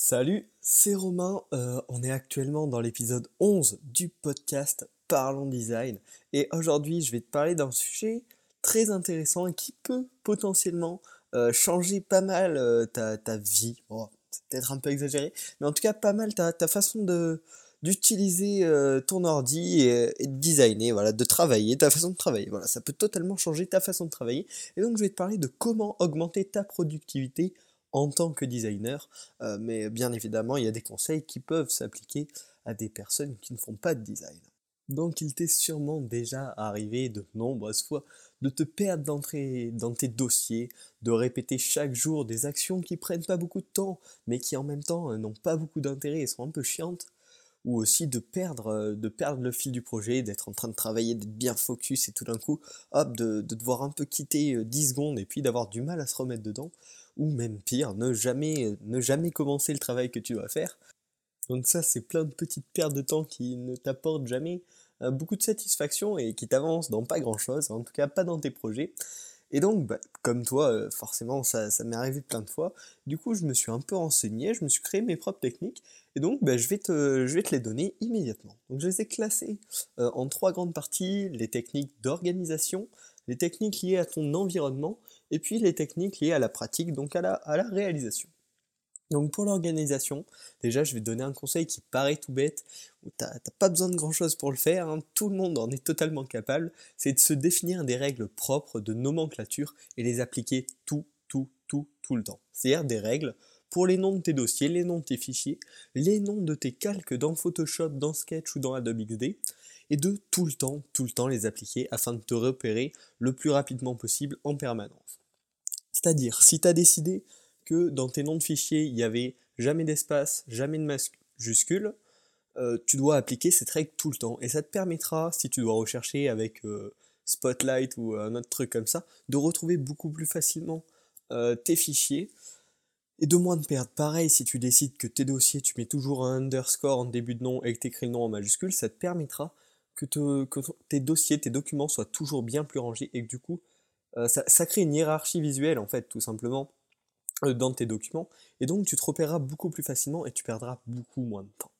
Salut, c'est Romain. Euh, on est actuellement dans l'épisode 11 du podcast Parlons Design. Et aujourd'hui, je vais te parler d'un sujet très intéressant et qui peut potentiellement euh, changer pas mal euh, ta, vie. c'est peut-être un peu exagéré, mais en tout cas, pas mal ta, façon d'utiliser ton ordi et, et, de designer, voilà, de travailler, ta façon de travailler. Voilà, ça peut totalement changer ta façon de travailler. Et donc, je vais te parler de comment augmenter ta productivité en tant que designer, euh, mais bien évidemment, il y a des conseils qui peuvent s'appliquer à des personnes qui ne font pas de design. Donc il t'est sûrement déjà arrivé de nombreuses fois de te perdre dans tes dossiers, de répéter chaque jour des actions qui prennent pas beaucoup de temps, mais qui en même temps euh, n'ont pas beaucoup d'intérêt et sont un peu chiantes, ou aussi de perdre, euh, de perdre le fil du projet, d'être en train de travailler, d'être bien focus et tout d'un coup, hop, de, de, devoir un peu quitter 10 secondes et puis d'avoir du mal à se remettre dedans ou même pire, ne jamais, ne jamais commencer le travail que tu dois faire. Donc ça, c'est plein de petites pertes de temps qui ne t'apportent jamais euh, beaucoup de satisfaction et qui t'avancent dans pas grand-chose, en tout cas pas dans tes projets. Et donc, bah, comme toi, euh, forcément, ça, m'est arrivé plein de fois. Du coup, je me suis un peu renseigné, je me suis créé mes propres techniques, et donc bah, je, vais te, je vais te les donner immédiatement. Donc je les ai classées euh, en trois grandes parties, les techniques d'organisation, les techniques liées à ton environnement, et puis les techniques liées à la pratique, donc à la, réalisation. Donc pour l'organisation, déjà je vais te donner un conseil qui paraît tout bête, où t'as pas besoin de grand chose pour le faire, hein. tout le monde en est totalement capable, c'est de se définir des règles propres de nomenclature et les appliquer tout, tout, tout, tout le temps. C'est-à-dire des règles pour les noms de tes dossiers, les noms de tes fichiers, les noms de tes calques dans Photoshop, dans Sketch ou dans Adobe XD, et de tout le temps, tout le temps les appliquer afin de te repérer le plus rapidement possible en permanence. C'est-à-dire, si tu as décidé que dans tes noms de fichiers, il n'y avait jamais d'espace, jamais de majuscule, euh, tu dois appliquer cette règle tout le temps. Et ça te permettra, si tu dois rechercher avec euh, Spotlight ou un autre truc comme ça, de retrouver beaucoup plus facilement euh, tes fichiers et de moins de perdre. Pareil, si tu décides que tes dossiers, tu mets toujours un underscore en début de nom et que tu écris le nom en majuscule, ça te permettra que, tes dossiers, tes documents soient toujours bien plus rangés et que du coup, euh, ça, crée une hiérarchie visuelle en fait, tout simplement, euh, dans tes documents. Et donc, tu te repéreras beaucoup plus facilement et tu perdras beaucoup moins de temps.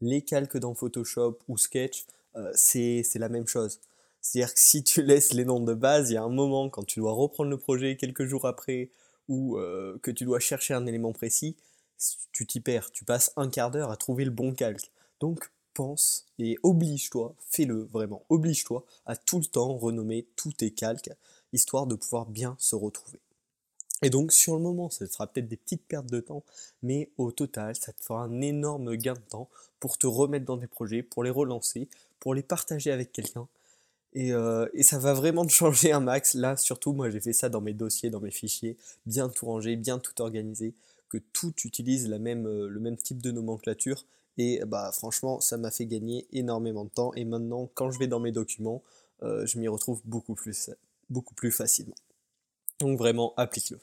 Les calques dans Photoshop ou Sketch, euh, c'est la même chose. C'est-à-dire que si tu laisses les noms de base, il y a un moment quand tu dois reprendre le projet quelques jours après ou que tu dois chercher un élément précis, tu t'y perds. Tu passes un quart d'heure à trouver le bon calque. Donc pense et oblige-toi, fais-le vraiment, oblige-toi à tout le temps renommer tous tes calques, histoire de pouvoir bien se retrouver. Et donc sur le moment, ça sera peut-être des petites pertes de temps, mais au total, ça te fera un énorme gain de temps pour te remettre dans tes projets, pour les relancer, pour les partager avec quelqu'un. Et, euh, ça va vraiment changer un max. Là, surtout, moi, j'ai fait ça dans mes dossiers, dans mes fichiers, bien tout rangé, bien tout organisé, que tout utilise euh, le même type de nomenclature et bah franchement, ça m'a fait gagner énormément de temps. Et maintenant, quand je vais dans mes documents, euh, je m'y retrouve beaucoup plus, beaucoup plus facilement. Donc vraiment, applique-le.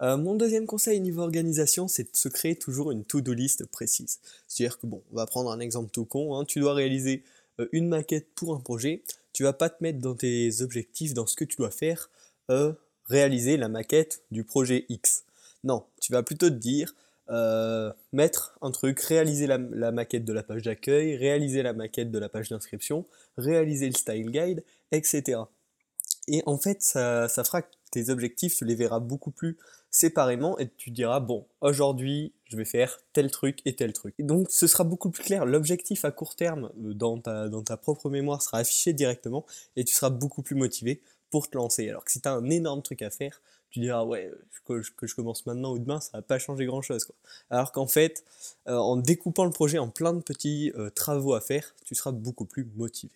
Euh, mon deuxième conseil niveau organisation, c'est de se créer toujours une to-do list précise. C'est-à-dire que bon, on va prendre un exemple tout con. Hein. tu dois réaliser euh, une maquette pour un projet. Tu vas pas te mettre dans tes objectifs, dans ce que tu dois faire, réaliser la maquette du projet X. Non, tu vas plutôt te dire, euh, mettre un truc, réaliser la, maquette de la page d'accueil, réaliser la maquette de la page d'inscription, réaliser le style guide, etc. Et en fait, ça, fera que tes objectifs, tu les verras beaucoup plus séparément et tu diras, bon, aujourd'hui, je vais faire tel truc et tel truc. Et donc, ce sera beaucoup plus clair. L'objectif à court terme euh, dans ta, dans ta propre mémoire sera affiché directement et tu seras beaucoup plus motivé pour te lancer. Alors que si tu as un énorme truc à faire, tu diras ouais que je, commence maintenant ou demain ça va pas changer grand chose alors qu'en fait euh, en découpant le projet en plein de petits euh, travaux à faire tu seras beaucoup plus motivé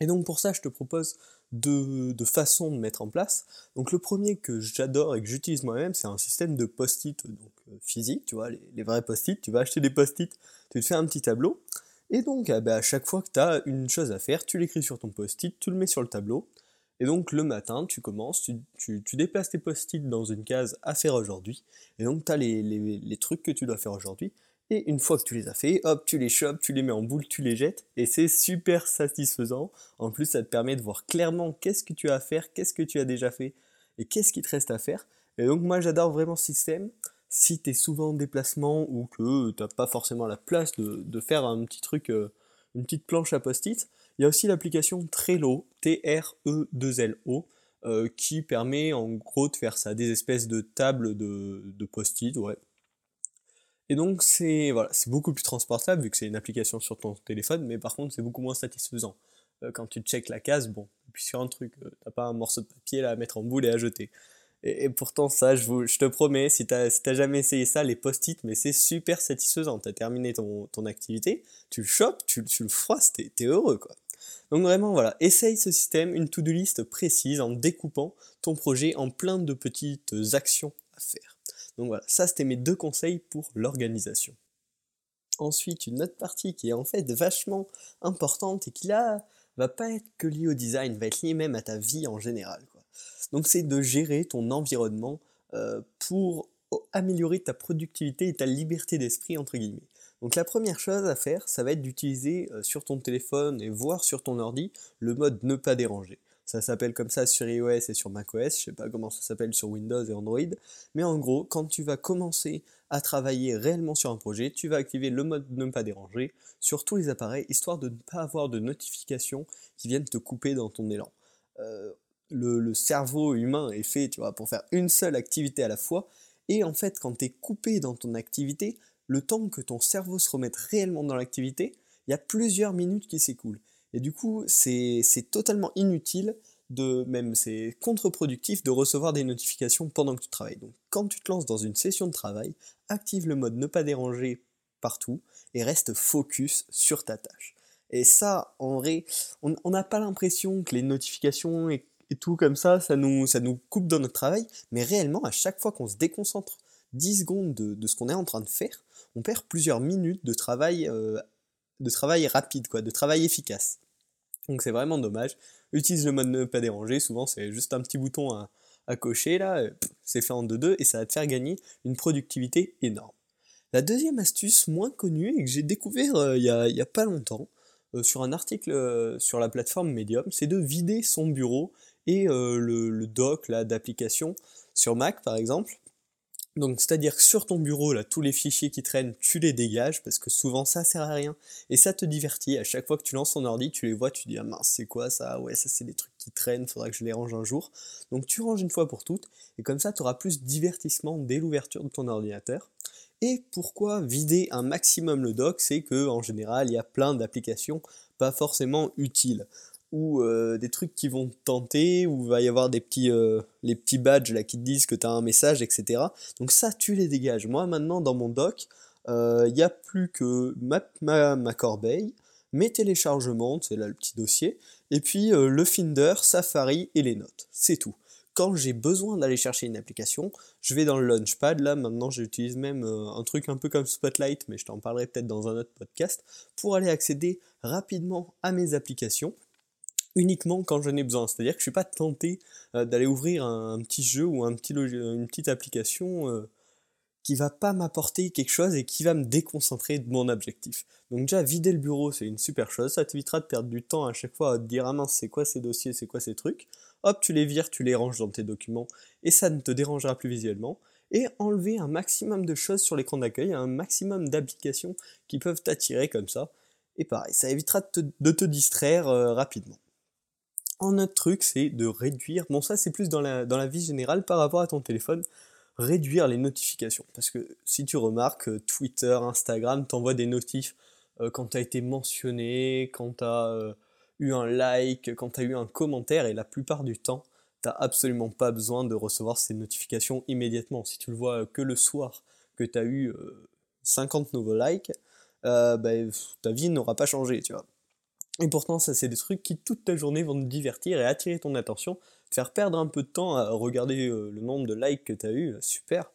et donc pour ça je te propose deux, de façons de mettre en place donc le premier que j'adore et que j'utilise moi-même c'est un système de post-it donc euh, physique tu vois les, vrais post-it tu vas acheter des post-it tu te fais un petit tableau et donc ah bah, à chaque fois que tu as une chose à faire tu l'écris sur ton post-it tu le mets sur le tableau et donc le matin, tu commences, tu, déplaces tes post-it dans une case à faire aujourd'hui. Et donc tu as les, trucs que tu dois faire aujourd'hui. Et une fois que tu les as fait, hop, tu les chopes, tu les mets en boule, tu les jettes. Et c'est super satisfaisant. En plus, ça te permet de voir clairement qu'est-ce que tu as à faire, qu'est-ce que tu as déjà fait et qu'est-ce qui te reste à faire. Et donc moi j'adore vraiment ce système. si tu es souvent en déplacement ou que tu n'as pas forcément la place de, faire un petit truc, euh, une petite planche à post-it, il y a aussi l'application Trello, T-R-E-2-L-O, euh, qui permet en gros de faire ça, des espèces de tables de, de post-it, ouais. Et donc c'est voilà, c'est beaucoup plus transportable vu que c'est une application sur ton téléphone, mais par contre c'est beaucoup moins satisfaisant. Euh, quand tu checkes la case, bon, puis sur un truc, t'as pas un morceau de papier là à mettre en boule et à jeter. Et, pourtant, ça, je, vous, je te promets, si t'as si jamais essayé ça, les post-it, mais c'est super satisfaisant. T'as terminé ton, ton activité, tu le chopes, tu, tu le froisses, t'es es heureux, quoi. Donc vraiment, voilà, essaye ce système, une to-do list précise en découpant ton projet en plein de petites actions à faire. Donc voilà, ça c'était mes deux conseils pour l'organisation. Ensuite, une autre partie qui est en fait vachement importante et qui là va pas être que liée au design, va être liée même à ta vie en général. Donc c'est de gérer ton environnement euh, pour améliorer ta productivité et ta liberté d'esprit entre guillemets. Donc la première chose à faire, ça va être d'utiliser euh, sur ton téléphone et voire sur ton ordi le mode ne pas déranger. Ça s'appelle comme ça sur iOS et sur macOS, je sais pas comment ça s'appelle sur Windows et Android, mais en gros, quand tu vas commencer à travailler réellement sur un projet, tu vas activer le mode ne pas déranger sur tous les appareils, histoire de ne pas avoir de notifications qui viennent te couper dans ton élan. Euh, le, cerveau humain est fait, tu vois, pour faire une seule activité à la fois. Et en fait, quand tu es coupé dans ton activité, le temps que ton cerveau se remette réellement dans l'activité, il y a plusieurs minutes qui s'écoulent. Et du coup, c'est totalement inutile, de même c'est contre-productif de recevoir des notifications pendant que tu travailles. Donc quand tu te lances dans une session de travail, active le mode ne pas déranger partout et reste focus sur ta tâche. Et ça, en vrai, on n'a pas l'impression que les notifications et tout comme ça, ça nous, ça nous coupe dans notre travail. Mais réellement, à chaque fois qu'on se déconcentre 10 secondes de, ce qu'on est en train de faire, on perd plusieurs minutes de travail, euh, de travail rapide, quoi, de travail efficace. Donc c'est vraiment dommage. Utilise le mode ne pas déranger, souvent c'est juste un petit bouton à, cocher là, euh, c'est fait en 2-2 et ça va te faire gagner une productivité énorme. La deuxième astuce moins connue et que j'ai découvert euh, il n'y a, pas longtemps, sur un article sur la plateforme Medium, c'est de vider son bureau et euh, le, doc d'application sur Mac par exemple. Donc c'est-à-dire que sur ton bureau, là, tous les fichiers qui traînent, tu les dégages, parce que souvent ça sert à rien, et ça te divertit. À chaque fois que tu lances ton ordi, tu les vois, tu dis ah mince, c'est quoi ça? Ouais, ça c'est des trucs qui traînent, faudra que je les range un jour. Donc tu ranges une fois pour toutes, et comme ça tu auras plus de divertissement dès l'ouverture de ton ordinateur. Et pourquoi vider un maximum le dock C'est que en général, il y a plein d'applications pas forcément utiles ou euh, des trucs qui vont te tenter, où il va y avoir des petits, euh, les petits badges là, qui te disent que tu as un message, etc. Donc ça, tu les dégages. Moi, maintenant, dans mon doc, euh, il n'y a plus que ma, ma, corbeille, mes téléchargements, c'est là le petit dossier, et puis le Finder, Safari et les notes. C'est tout. Quand j'ai besoin d'aller chercher une application, je vais dans le Launchpad. Là, maintenant, j'utilise même un truc un peu comme Spotlight, mais je t'en parlerai peut-être dans un autre podcast, pour aller accéder rapidement à mes applications uniquement quand j'en ai besoin. C'est-à-dire que je suis pas tenté euh, d'aller ouvrir un, petit jeu ou un petit une petite application euh, qui va pas m'apporter quelque chose et qui va me déconcentrer de mon objectif. Donc déjà, vider le bureau, c'est une super chose. Ça t'évitera de perdre du temps à chaque fois à te dire, ah mince, c'est quoi ces dossiers, c'est quoi ces trucs? Hop, tu les vires, tu les ranges dans tes documents et ça ne te dérangera plus visuellement. Et enlever un maximum de choses sur l'écran d'accueil, un maximum d'applications qui peuvent t'attirer comme ça. Et pareil, ça évitera de te, distraire euh, rapidement. Un autre truc, c'est de réduire, bon ça c'est plus dans la, vie générale par rapport à ton téléphone, réduire les notifications. Parce que si tu remarques, euh, Twitter, Instagram t'envoient des notifs euh, quand tu as été mentionné, quand tu as euh, eu un like, quand tu as eu un commentaire, et la plupart du temps, tu absolument pas besoin de recevoir ces notifications immédiatement. Si tu le vois que le soir que tu as eu 50 nouveaux likes, bah, ta vie n'aura pas changé, tu vois. Et pourtant, ça, c'est des trucs qui, toute ta journée, vont te divertir et attirer ton attention, te faire perdre un peu de temps à regarder euh, le nombre de likes que tu as eu, super.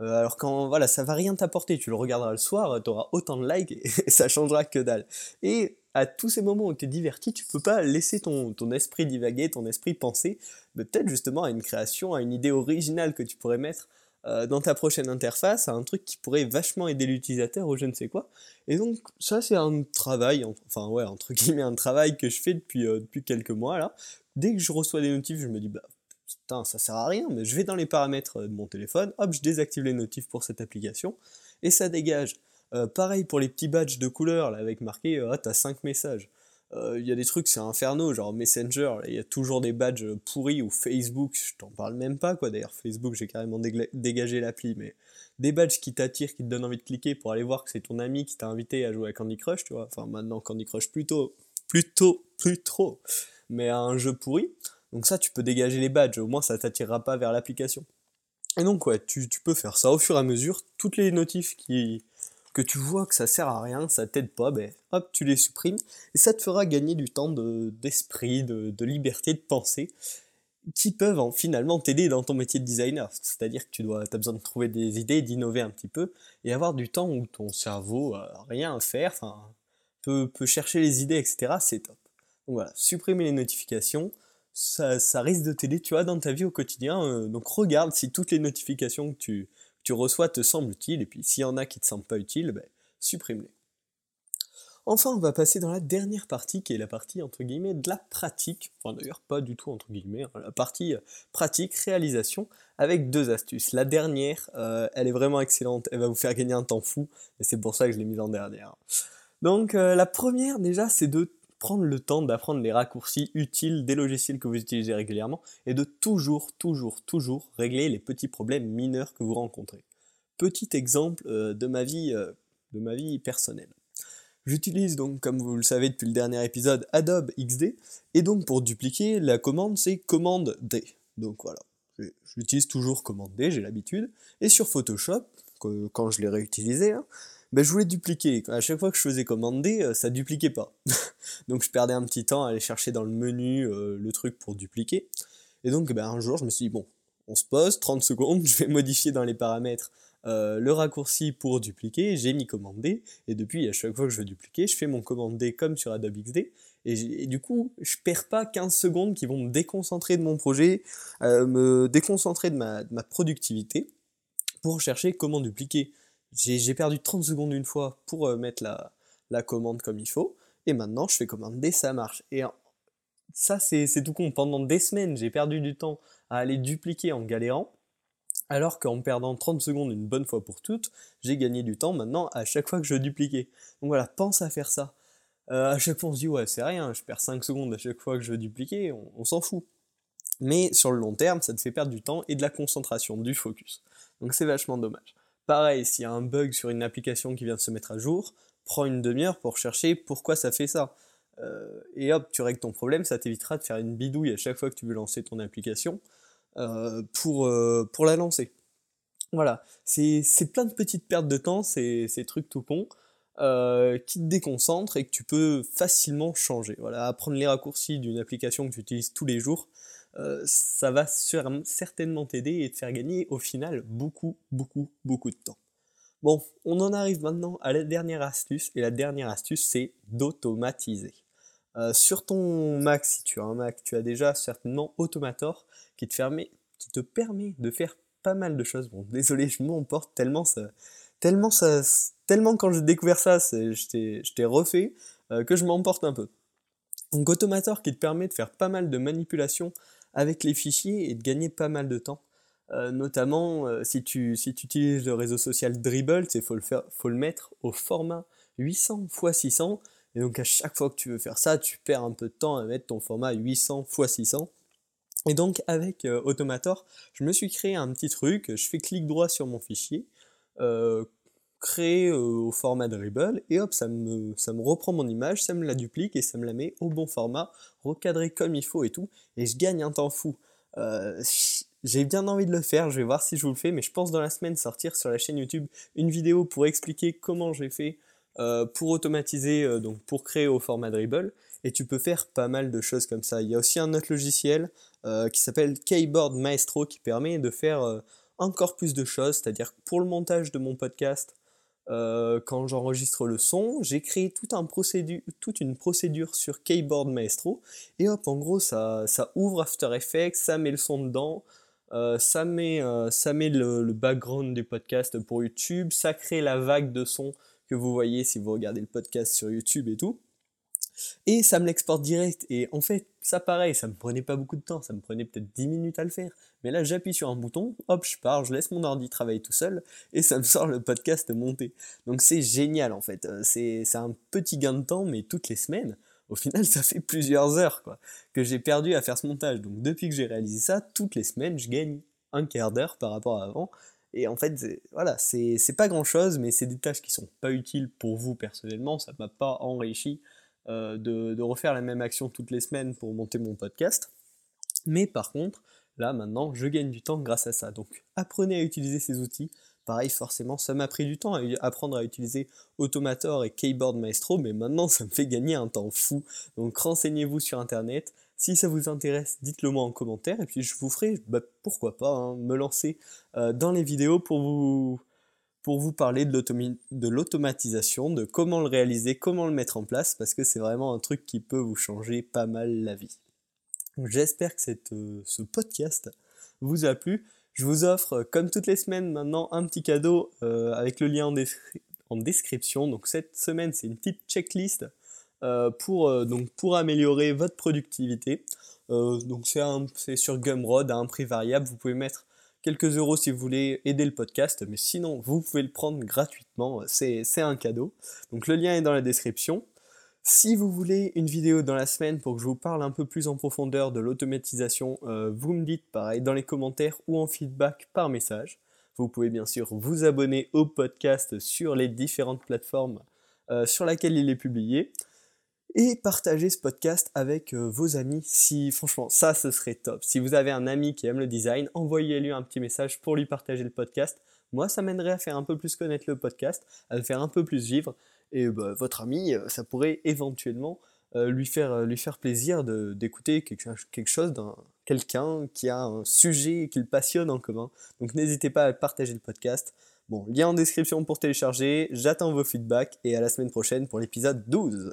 Euh, alors quand, voilà, ça va rien t'apporter, tu le regarderas le soir, tu auras autant de likes et ça changera que dalle. Et à tous ces moments où tu es diverti, tu peux pas laisser ton, ton esprit divaguer, ton esprit penser, peut-être justement à une création, à une idée originale que tu pourrais mettre euh, dans ta prochaine interface, un truc qui pourrait vachement aider l'utilisateur ou je ne sais quoi. Et donc ça c'est un travail, enfin ouais, entre guillemets un travail que je fais depuis, euh, depuis quelques mois là. Dès que je reçois des notifs, je me dis bah putain, ça sert à rien, mais je vais dans les paramètres de mon téléphone, hop, je désactive les notifs pour cette application, et ça dégage. Euh, pareil pour les petits badges de couleur, là, avec marqué, ah, t'as 5 messages. Euh, il y a des trucs, c'est inferno, genre Messenger, il y a toujours des badges pourris, ou Facebook, je t'en parle même pas, quoi. D'ailleurs, Facebook, j'ai carrément dégagé l'appli, mais des badges qui t'attirent, qui te donnent envie de cliquer pour aller voir que c'est ton ami qui t'a invité à jouer à Candy Crush, tu vois. Enfin, maintenant, Candy Crush plutôt, plutôt, plus trop, mais à un jeu pourri. Donc ça, tu peux dégager les badges, au moins ça t'attirera pas vers l'application. Et donc, ouais, tu, tu, peux faire ça au fur et à mesure. Toutes les notifs qui, que tu vois que ça sert à rien, ça t'aide pas, ben hop, tu les supprimes. Et ça te fera gagner du temps d'esprit, de, liberté, de pensée, qui peuvent en, finalement t'aider dans ton métier de designer. C'est-à-dire que tu dois, as besoin de trouver des idées, d'innover un petit peu, et avoir du temps où ton cerveau a rien à faire, enfin, peut, chercher les idées, etc. C'est top. Donc voilà, supprimer les notifications, ça, ça risque de t'aider, tu vois, dans ta vie au quotidien. Euh, donc regarde si toutes les notifications que tu, tu reçois te semblent utiles, et puis s'il y en a qui te semblent pas utiles, ben, supprime-les. Enfin, on va passer dans la dernière partie, qui est la partie, entre guillemets, de la pratique, enfin d'ailleurs pas du tout entre guillemets, hein, la partie euh, pratique, réalisation, avec deux astuces. La dernière, euh, elle est vraiment excellente, elle va vous faire gagner un temps fou, et c'est pour ça que je l'ai mise en dernière. Donc la première déjà, c'est de prendre le temps d'apprendre les raccourcis utiles des logiciels que vous utilisez régulièrement et de toujours, toujours, toujours régler les petits problèmes mineurs que vous rencontrez. Petit exemple euh, de, ma vie, euh, de ma vie personnelle. J'utilise donc, comme vous le savez depuis le dernier épisode, Adobe XD, et donc pour dupliquer, la commande c'est commande D. Donc voilà, j'utilise toujours commande D, j'ai l'habitude, et sur Photoshop, quand je l'ai réutilisé, hein, ben, je voulais dupliquer. À chaque fois que je faisais commander, euh, ça dupliquait pas. donc je perdais un petit temps à aller chercher dans le menu euh, le truc pour dupliquer. Et donc ben, un jour, je me suis dit, bon, on se pose, 30 secondes, je vais modifier dans les paramètres euh, le raccourci pour dupliquer, j'ai mis commander, et depuis, à chaque fois que je veux dupliquer, je fais mon commander comme sur Adobe XD, et, du coup, je perds pas 15 secondes qui vont me déconcentrer de mon projet, me déconcentrer de ma productivité, pour chercher comment dupliquer j'ai perdu 30 secondes une fois pour euh, mettre la, commande comme il faut, et maintenant je fais commander, ça marche. Et ça, c'est tout con. Pendant des semaines, j'ai perdu du temps à aller dupliquer en galérant, alors qu'en perdant 30 secondes une bonne fois pour toutes, j'ai gagné du temps maintenant à chaque fois que je dupliquais. Donc voilà, pense à faire ça. Euh, à chaque fois, on se dit, ouais, c'est rien, je perds 5 secondes à chaque fois que je veux on s'en fout. Mais sur le long terme, ça te fait perdre du temps et de la concentration, du focus. Donc c'est vachement dommage. Pareil, s'il y a un bug sur une application qui vient de se mettre à jour, prends une demi-heure pour chercher pourquoi ça fait ça. Euh, et hop, tu règles ton problème, ça t'évitera de faire une bidouille à chaque fois que tu veux lancer ton application euh, pour, euh, pour la lancer. Voilà, c'est plein de petites pertes de temps, ces, ces trucs tout cons, qui te déconcentrent et que tu peux facilement changer. Voilà, apprendre les raccourcis d'une application que tu utilises tous les jours, euh, ça va certainement t'aider et te faire gagner au final beaucoup, beaucoup, beaucoup de temps. Bon, on en arrive maintenant à la dernière astuce, et la dernière astuce, c'est d'automatiser. Euh, sur ton Mac, si tu as un Mac, tu as déjà certainement Automator qui te, permet, qui te permet de faire pas mal de choses. Bon, désolé, je m'emporte tellement ça, tellement ça, tellement quand j'ai découvert ça, je t'ai refait euh, que je m'emporte un peu. Donc Automator qui te permet de faire pas mal de manipulations avec les fichiers et de gagner pas mal de temps. Euh, notamment euh, si, tu, si tu utilises le réseau social Dribble, il faut le, faire, faut le mettre au format 800 x 600. Et donc à chaque fois que tu veux faire ça, tu perds un peu de temps à mettre ton format 800 x 600. Et donc avec euh, Automator, je me suis créé un petit truc, je fais clic droit sur mon fichier, créer au format Dribble, et hop, ça me, ça me reprend mon image, ça me la duplique et ça me la met au bon format, recadré comme il faut et tout, et je gagne un temps fou. Euh, j'ai bien envie de le faire, je vais voir si je vous le fais, mais je pense dans la semaine sortir sur la chaîne YouTube une vidéo pour expliquer comment j'ai fait euh, pour automatiser, euh, donc pour créer au format Dribble, et tu peux faire pas mal de choses comme ça. Il y a aussi un autre logiciel qui s'appelle Keyboard Maestro qui permet de faire encore plus de choses, c'est-à-dire pour le montage de mon podcast, euh, quand j'enregistre le son, j'ai créé toute une procédure sur Keyboard Maestro, et hop, en gros, ça, ça ouvre After Effects, ça met le son dedans, euh, ça met, euh, ça met le, le, background du podcast pour YouTube, ça crée la vague de son que vous voyez si vous regardez le podcast sur YouTube et tout. Et ça me l'exporte direct. Et en fait, ça pareil, ça me prenait pas beaucoup de temps, ça me prenait peut-être 10 minutes à le faire. Mais là, j'appuie sur un bouton, hop, je pars, je laisse mon ordi travailler tout seul, et ça me sort le podcast monté. Donc c'est génial en fait. Euh, c'est un petit gain de temps, mais toutes les semaines, au final, ça fait plusieurs heures quoi, que j'ai perdu à faire ce montage. Donc depuis que j'ai réalisé ça, toutes les semaines, je gagne un quart d'heure par rapport à avant. Et en fait, voilà, c'est pas grand chose, mais c'est des tâches qui sont pas utiles pour vous personnellement, ça m'a pas enrichi euh, de, refaire la même action toutes les semaines pour monter mon podcast. Mais par contre, là maintenant, je gagne du temps grâce à ça. Donc apprenez à utiliser ces outils. Pareil, forcément, ça m'a pris du temps à apprendre à utiliser Automator et Keyboard Maestro, mais maintenant ça me fait gagner un temps fou. Donc renseignez-vous sur Internet. Si ça vous intéresse, dites-le moi en commentaire et puis je vous ferai, bah, pourquoi pas, hein, me lancer euh, dans les vidéos pour vous, pour vous parler de l'automatisation, de comment le réaliser, comment le mettre en place, parce que c'est vraiment un truc qui peut vous changer pas mal la vie. J'espère que euh, ce podcast vous a plu. Je vous offre, comme toutes les semaines maintenant, un petit cadeau euh, avec le lien en, description. Donc cette semaine, c'est une petite checklist euh, pour, donc pour améliorer votre productivité. donc c'est sur Gumroad à un prix variable. Vous pouvez mettre quelques euros si vous voulez aider le podcast, mais sinon vous pouvez le prendre gratuitement, c'est un cadeau. Donc le lien est dans la description. Si vous voulez une vidéo dans la semaine pour que je vous parle un peu plus en profondeur de l'automatisation, euh, vous me dites pareil dans les commentaires ou en feedback par message. Vous pouvez bien sûr vous abonner au podcast sur les différentes plateformes euh, sur lesquelles il est publié et partagez ce podcast avec euh, vos amis si franchement ça ce serait top. Si vous avez un ami qui aime le design, envoyez-lui un petit message pour lui partager le podcast. Moi ça m'aiderait à faire un peu plus connaître le podcast, à le faire un peu plus vivre et bah, votre ami euh, ça pourrait éventuellement euh, lui, faire, lui faire plaisir d'écouter quelque, quelque chose d'un quelqu'un qui a un sujet qui le passionne en commun. Donc n'hésitez pas à partager le podcast. Bon, lien en description pour télécharger, j'attends vos feedbacks et à la semaine prochaine pour l'épisode 12.